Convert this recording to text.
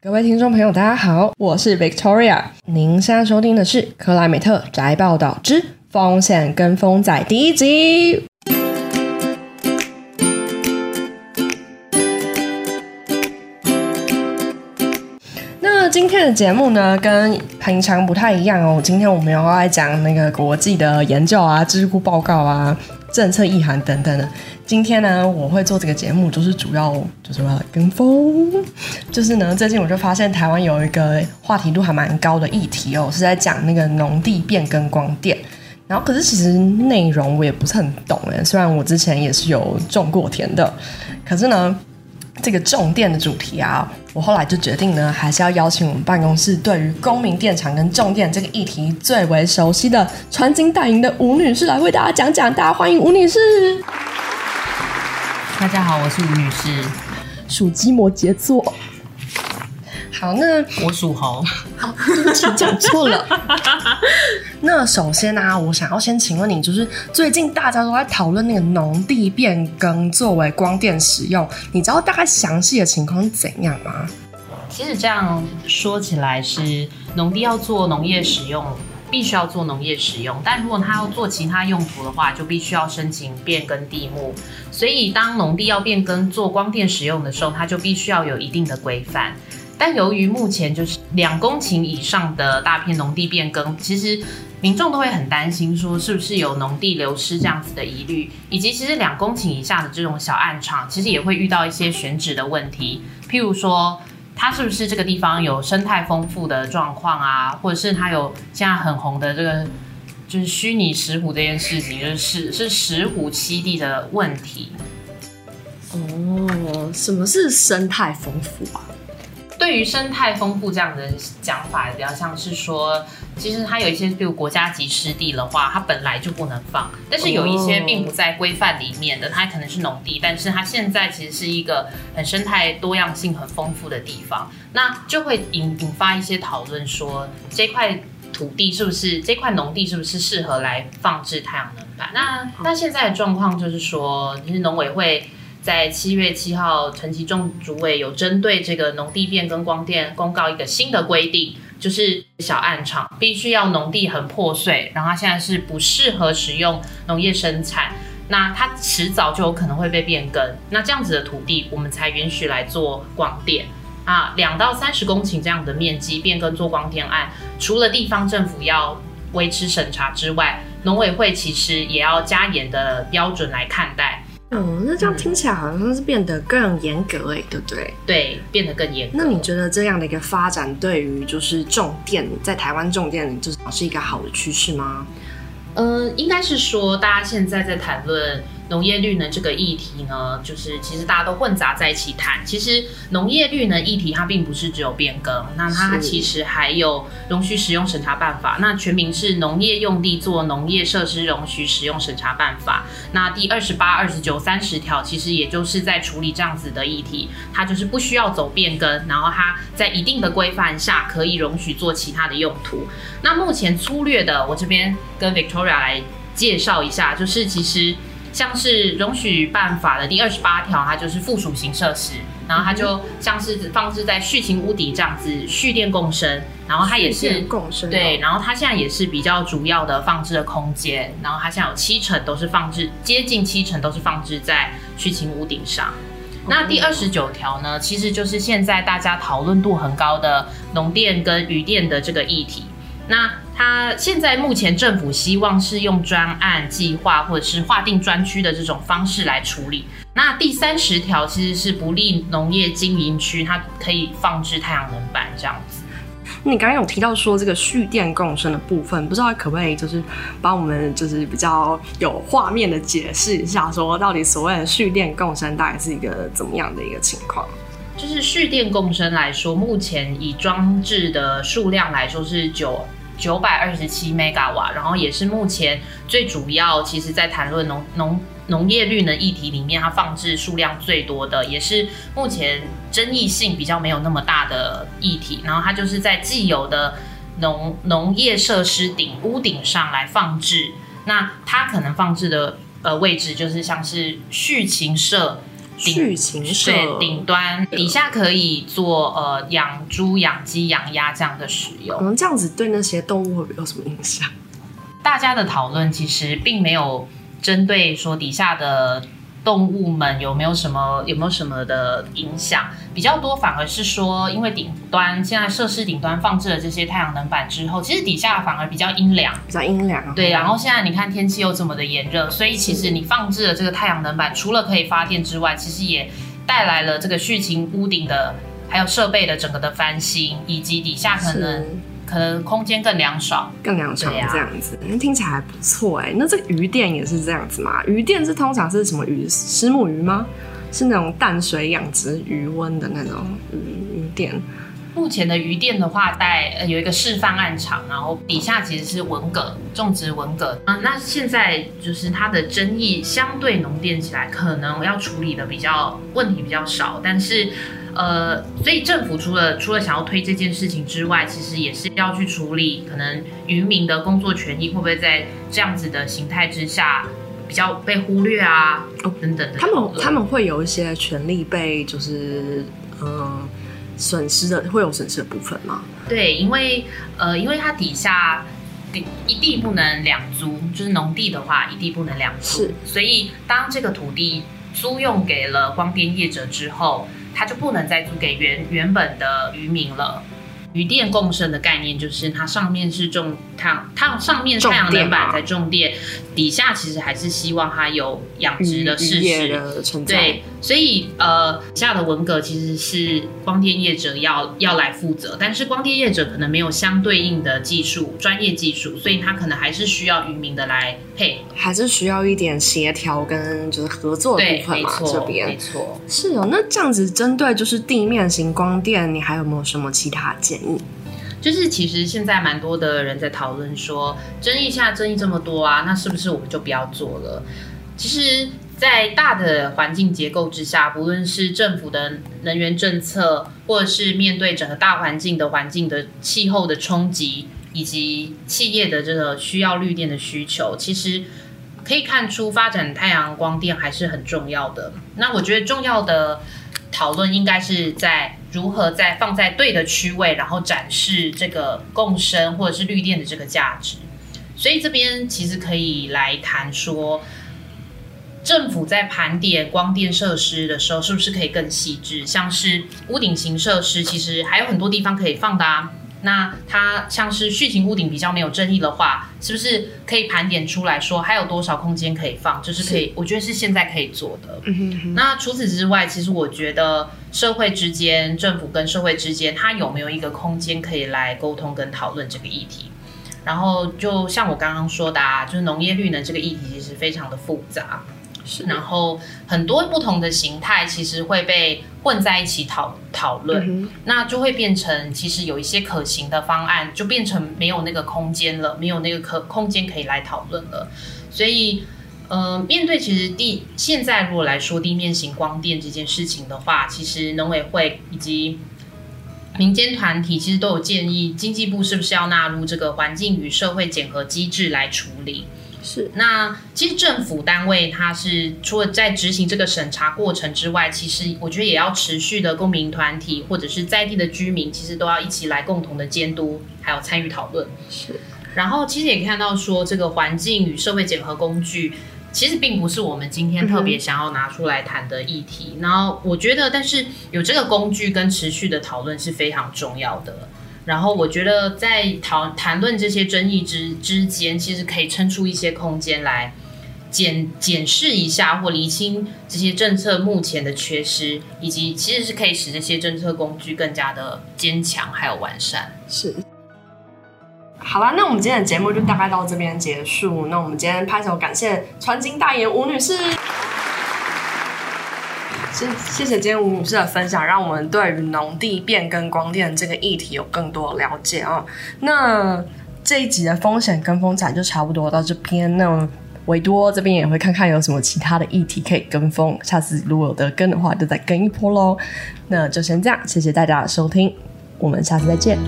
各位听众朋友，大家好，我是 Victoria。您现在收听的是《克莱美特宅报道之风险跟风仔》第一集。那今天的节目呢，跟平常不太一样哦。今天我们要来讲那个国际的研究啊、知乎报告啊、政策意涵等等的。今天呢，我会做这个节目，就是主要就是为了跟风。就是呢，最近我就发现台湾有一个话题度还蛮高的议题哦，是在讲那个农地变更光电。然后，可是其实内容我也不是很懂诶，虽然我之前也是有种过田的，可是呢，这个重电的主题啊，我后来就决定呢，还是要邀请我们办公室对于公民电厂跟重电这个议题最为熟悉的传金戴银的吴女士来为大家讲讲。大家欢迎吴女士。大家好，我是吴女士，属鸡摩羯座。好，那我属猴。好，对不起，讲错了。那首先呢、啊，我想要先请问你，就是最近大家都在讨论那个农地变更作为光电使用，你知道大概详细的情况是怎样吗？其实这样说起来，是农地要做农业使用。必须要做农业使用，但如果他要做其他用途的话，就必须要申请变更地目。所以，当农地要变更做光电使用的时候，它就必须要有一定的规范。但由于目前就是两公顷以上的大片农地变更，其实民众都会很担心，说是不是有农地流失这样子的疑虑，以及其实两公顷以下的这种小暗场，其实也会遇到一些选址的问题，譬如说。它是不是这个地方有生态丰富的状况啊？或者是它有现在很红的这个就是虚拟石虎这件事情，就是是石虎栖地的问题。哦，什么是生态丰富啊？对于生态丰富这样的讲法，比较像是说，其实它有一些，比如国家级湿地的话，它本来就不能放。但是有一些并不在规范里面的，它可能是农地，但是它现在其实是一个很生态多样性很丰富的地方，那就会引引发一些讨论，说这块土地是不是这块农地是不是适合来放置太阳能板？那那现在的状况就是说，其实农委会。在七月七号，陈其仲主委有针对这个农地变更光电公告一个新的规定，就是小案场必须要农地很破碎，然后它现在是不适合使用农业生产，那它迟早就有可能会被变更，那这样子的土地我们才允许来做光电啊，两到三十公顷这样的面积变更做光电案，除了地方政府要维持审查之外，农委会其实也要加严的标准来看待。哦，那这样听起来好像是变得更严格哎，对不对？对，变得更严格。那你觉得这样的一个发展，对于就是重电在台湾重电，就是是一个好的趋势吗？呃，应该是说，大家现在在谈论。农业绿能这个议题呢，就是其实大家都混杂在一起谈。其实农业绿能议题它并不是只有变更，那它其实还有容许使用审查办法。那全名是《农业用地做农业设施容许使用审查办法》。那第二十八、二十九、三十条，其实也就是在处理这样子的议题。它就是不需要走变更，然后它在一定的规范下可以容许做其他的用途。那目前粗略的，我这边跟 Victoria 来介绍一下，就是其实。像是容许办法的第二十八条，它就是附属型设施，然后它就像是放置在畜禽屋顶这样子蓄电共生，然后它也是共生对，然后它现在也是比较主要的放置的空间，然后它现在有七成都是放置，接近七成都是放置在畜禽屋顶上。那第二十九条呢，其实就是现在大家讨论度很高的农电跟渔电的这个议题。那它现在目前政府希望是用专案计划或者是划定专区的这种方式来处理。那第三十条其实是不利农业经营区，它可以放置太阳能板这样子。你刚刚有提到说这个蓄电共生的部分，不知道可不可以就是帮我们就是比较有画面的解释一下，说到底所谓的蓄电共生大概是一个怎么样的一个情况？就是蓄电共生来说，目前以装置的数量来说是九。九百二十七 mega 瓦，然后也是目前最主要，其实在谈论农农农业绿能议题里面，它放置数量最多的，也是目前争议性比较没有那么大的议题。然后它就是在既有的农农业设施顶屋顶上来放置，那它可能放置的呃位置就是像是畜禽舍畜禽舍对顶端底下可以做呃养猪、养鸡、养鸭这样的使用。可能，这样子对那些动物会有什么影响？大家的讨论其实并没有针对说底下的。动物们有没有什么有没有什么的影响？比较多反而是说，因为顶端现在设施顶端放置了这些太阳能板之后，其实底下反而比较阴凉，比较阴凉。对，然后现在你看天气又这么的炎热，所以其实你放置了这个太阳能板，除了可以发电之外，其实也带来了这个畜禽屋顶的还有设备的整个的翻新，以及底下可能。可能空间更凉爽，更凉爽这样子，那、啊、听起来还不错哎。那这个鱼店也是这样子吗？鱼店是通常是什么鱼？石目鱼吗？是那种淡水养殖鱼温的那种鱼鱼店。目前的鱼店的话，在呃有一个示范案场，然后底下其实是文蛤种植文蛤。嗯，那现在就是它的争议相对农店起来，可能要处理的比较问题比较少，但是。呃，所以政府除了除了想要推这件事情之外，其实也是要去处理可能渔民的工作权益会不会在这样子的形态之下比较被忽略啊？哦，等等的。他们他们会有一些权利被就是嗯损失的，会有损失的部分吗？对，因为呃，因为它底下一地不能两租，就是农地的话一地不能两租，是。所以当这个土地租用给了光电业者之后。它就不能再租给原原本的渔民了。渔电共生的概念就是，它上面是种太阳，它上面太阳能板在种电，底下其实还是希望它有养殖的事实。对，所以呃，下的文革其实是光电业者要要来负责，但是光电业者可能没有相对应的技术、专业技术，所以他可能还是需要渔民的来配，还是需要一点协调跟就是合作的部分嘛。这边没错，是哦。那这样子针对就是地面型光电，你还有没有什么其他建议？就是其实现在蛮多的人在讨论说，争议下争议这么多啊，那是不是我们就不要做了？其实，在大的环境结构之下，不论是政府的能源政策，或者是面对整个大环境的环境的气候的冲击，以及企业的这个需要绿电的需求，其实可以看出发展太阳光电还是很重要的。那我觉得重要的。讨论应该是在如何在放在对的区位，然后展示这个共生或者是绿电的这个价值。所以这边其实可以来谈说，政府在盘点光电设施的时候，是不是可以更细致？像是屋顶型设施，其实还有很多地方可以放的啊。那它像是续型屋顶比较没有争议的话，是不是可以盘点出来说还有多少空间可以放？就是可以，我觉得是现在可以做的。嗯哼哼。那除此之外，其实我觉得社会之间，政府跟社会之间，它有没有一个空间可以来沟通跟讨论这个议题？然后就像我刚刚说的啊，就是农业绿能这个议题其实非常的复杂。是，然后很多不同的形态其实会被混在一起讨讨论，嗯，那就会变成其实有一些可行的方案，就变成没有那个空间了，没有那个可空间可以来讨论了。所以，呃，面对其实地现在如果来说地面型光电这件事情的话，其实农委会以及民间团体其实都有建议，经济部是不是要纳入这个环境与社会检核机制来处理。是，那其实政府单位它是除了在执行这个审查过程之外，其实我觉得也要持续的公民团体或者是在地的居民，其实都要一起来共同的监督，还有参与讨论。是，然后其实也看到说，这个环境与社会检核工具，其实并不是我们今天特别想要拿出来谈的议题。嗯。然后我觉得，但是有这个工具跟持续的讨论是非常重要的。然后我觉得，在讨谈论这些争议之之间，其实可以撑出一些空间来检检视一下或厘清这些政策目前的缺失，以及其实是可以使这些政策工具更加的坚强还有完善。是，好啦，那我们今天的节目就大概到这边结束。那我们今天拍手感谢传经大爷吴女士。谢谢今天吴女士的分享，让我们对于农地变更光电这个议题有更多的了解啊。那这一集的风险跟风展就差不多到这边。那维多这边也会看看有什么其他的议题可以跟风，下次如果有得跟的话，就再跟一波喽。那就先这样，谢谢大家的收听，我们下次再见。